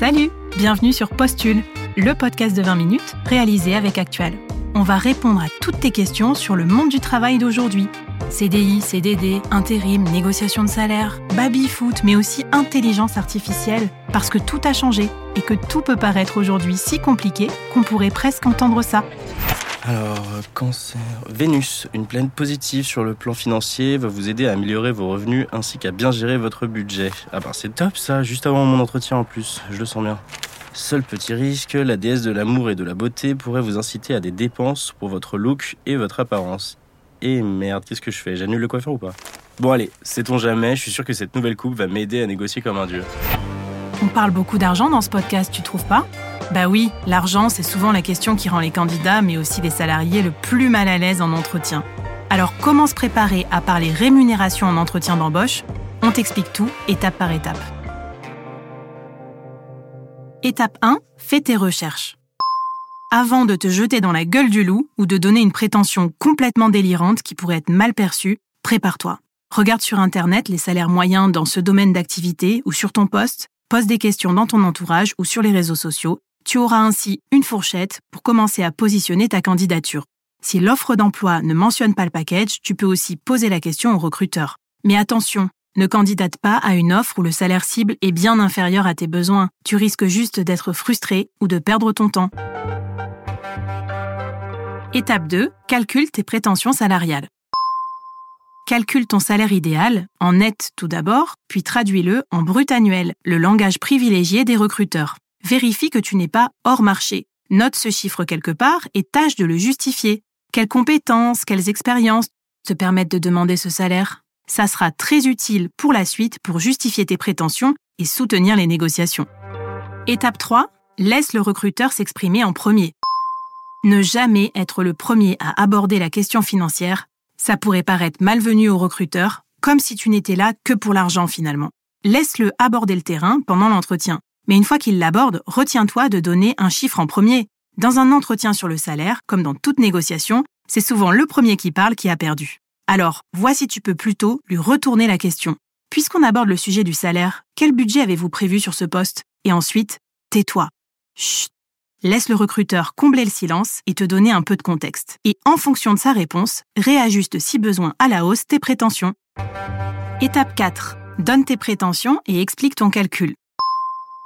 Salut Bienvenue sur Postule, le podcast de 20 minutes réalisé avec Actuel. On va répondre à toutes tes questions sur le monde du travail d'aujourd'hui. CDI, CDD, intérim, négociation de salaire, baby-foot, mais aussi intelligence artificielle, parce que tout a changé et que tout peut paraître aujourd'hui si compliqué qu'on pourrait presque entendre ça. Alors, euh, cancer. Vénus, une planète positive sur le plan financier, va vous aider à améliorer vos revenus ainsi qu'à bien gérer votre budget. Ah bah c'est top ça, juste avant mon entretien en plus, je le sens bien. Seul petit risque, la déesse de l'amour et de la beauté pourrait vous inciter à des dépenses pour votre look et votre apparence. Et merde, qu'est-ce que je fais? J'annule le coiffeur ou pas? Bon allez, sait-on jamais, je suis sûr que cette nouvelle coupe va m'aider à négocier comme un dieu. On parle beaucoup d'argent dans ce podcast, tu trouves pas? Bah oui, l'argent, c'est souvent la question qui rend les candidats, mais aussi les salariés, le plus mal à l'aise en entretien. Alors comment se préparer à parler rémunération en entretien d'embauche? On t'explique tout, étape par étape. Étape 1, fais tes recherches. Avant de te jeter dans la gueule du loup ou de donner une prétention complètement délirante qui pourrait être mal perçue, prépare-toi. Regarde sur Internet les salaires moyens dans ce domaine d'activité ou sur ton poste, pose des questions dans ton entourage ou sur les réseaux sociaux. Tu auras ainsi une fourchette pour commencer à positionner ta candidature. Si l'offre d'emploi ne mentionne pas le package, tu peux aussi poser la question au recruteur. Mais attention, ne candidate pas à une offre où le salaire cible est bien inférieur à tes besoins. Tu risques juste d'être frustré ou de perdre ton temps. Étape 2. Calcule tes prétentions salariales. Calcule ton salaire idéal, en net tout d'abord, puis traduis-le en brut annuel, le langage privilégié des recruteurs. Vérifie que tu n'es pas hors marché. Note ce chiffre quelque part et tâche de le justifier. Quelles compétences, quelles expériences te permettent de demander ce salaire? Ça sera très utile pour la suite pour justifier tes prétentions et soutenir les négociations. Étape 3. Laisse le recruteur s'exprimer en premier. Ne jamais être le premier à aborder la question financière, ça pourrait paraître malvenu au recruteur, comme si tu n'étais là que pour l'argent finalement. Laisse-le aborder le terrain pendant l'entretien. Mais une fois qu'il l'aborde, retiens-toi de donner un chiffre en premier. Dans un entretien sur le salaire, comme dans toute négociation, c'est souvent le premier qui parle qui a perdu. Alors, vois si tu peux plutôt lui retourner la question. Puisqu'on aborde le sujet du salaire, quel budget avez-vous prévu sur ce poste? Et ensuite, tais-toi. Chut. Laisse le recruteur combler le silence et te donner un peu de contexte. Et en fonction de sa réponse, réajuste si besoin à la hausse tes prétentions. Étape 4. Donne tes prétentions et explique ton calcul.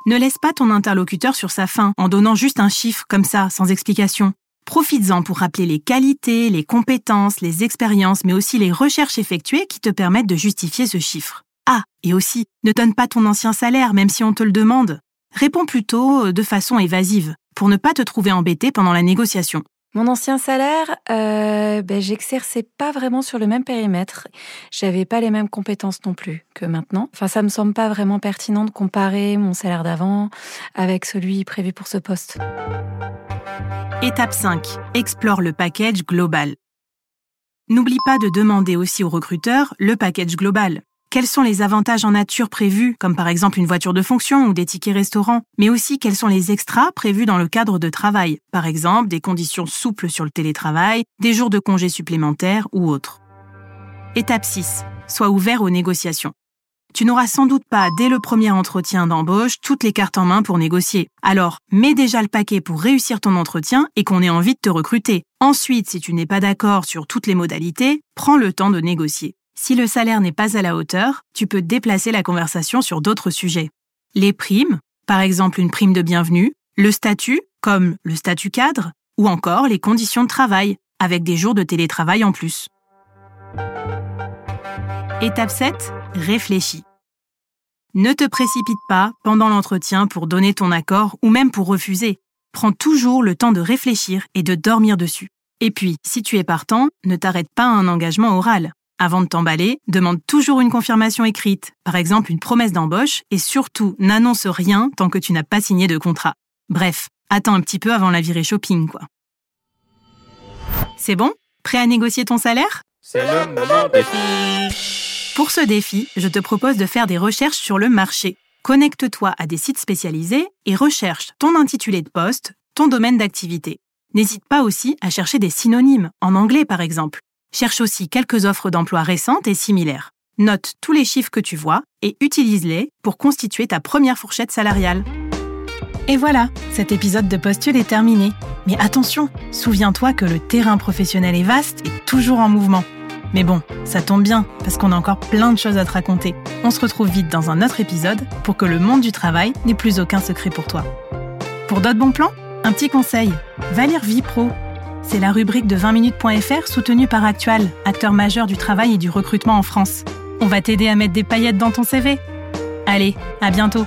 Ne laisse pas ton interlocuteur sur sa faim en donnant juste un chiffre comme ça, sans explication. Profites-en pour rappeler les qualités, les compétences, les expériences, mais aussi les recherches effectuées qui te permettent de justifier ce chiffre. Ah, et aussi, ne donne pas ton ancien salaire même si on te le demande. Réponds plutôt euh, de façon évasive, pour ne pas te trouver embêté pendant la négociation. Mon ancien salaire, euh, ben, j'exerçais pas vraiment sur le même périmètre. J'avais pas les mêmes compétences non plus que maintenant. Enfin, ça me semble pas vraiment pertinent de comparer mon salaire d'avant avec celui prévu pour ce poste. Étape 5. Explore le package global. N'oublie pas de demander aussi au recruteur le package global. Quels sont les avantages en nature prévus, comme par exemple une voiture de fonction ou des tickets restaurants, mais aussi quels sont les extras prévus dans le cadre de travail, par exemple des conditions souples sur le télétravail, des jours de congés supplémentaires ou autres. Étape 6. Sois ouvert aux négociations. Tu n'auras sans doute pas, dès le premier entretien d'embauche, toutes les cartes en main pour négocier. Alors, mets déjà le paquet pour réussir ton entretien et qu'on ait envie de te recruter. Ensuite, si tu n'es pas d'accord sur toutes les modalités, prends le temps de négocier. Si le salaire n'est pas à la hauteur, tu peux déplacer la conversation sur d'autres sujets. Les primes, par exemple une prime de bienvenue, le statut, comme le statut cadre, ou encore les conditions de travail, avec des jours de télétravail en plus. Étape 7. Réfléchis. Ne te précipite pas pendant l'entretien pour donner ton accord ou même pour refuser. Prends toujours le temps de réfléchir et de dormir dessus. Et puis, si tu es partant, ne t'arrête pas à un engagement oral. Avant de t'emballer, demande toujours une confirmation écrite, par exemple une promesse d'embauche, et surtout n'annonce rien tant que tu n'as pas signé de contrat. Bref, attends un petit peu avant la virée shopping, quoi. C'est bon? Prêt à négocier ton salaire? C'est le moment défi pour ce défi, je te propose de faire des recherches sur le marché. Connecte-toi à des sites spécialisés et recherche ton intitulé de poste, ton domaine d'activité. N'hésite pas aussi à chercher des synonymes, en anglais par exemple. Cherche aussi quelques offres d'emploi récentes et similaires. Note tous les chiffres que tu vois et utilise-les pour constituer ta première fourchette salariale. Et voilà, cet épisode de Postule est terminé. Mais attention, souviens-toi que le terrain professionnel est vaste et toujours en mouvement. Mais bon, ça tombe bien, parce qu'on a encore plein de choses à te raconter. On se retrouve vite dans un autre épisode pour que le monde du travail n'ait plus aucun secret pour toi. Pour d'autres bons plans, un petit conseil, va lire Vie. C'est la rubrique de 20minutes.fr soutenue par Actual, acteur majeur du travail et du recrutement en France. On va t'aider à mettre des paillettes dans ton CV. Allez, à bientôt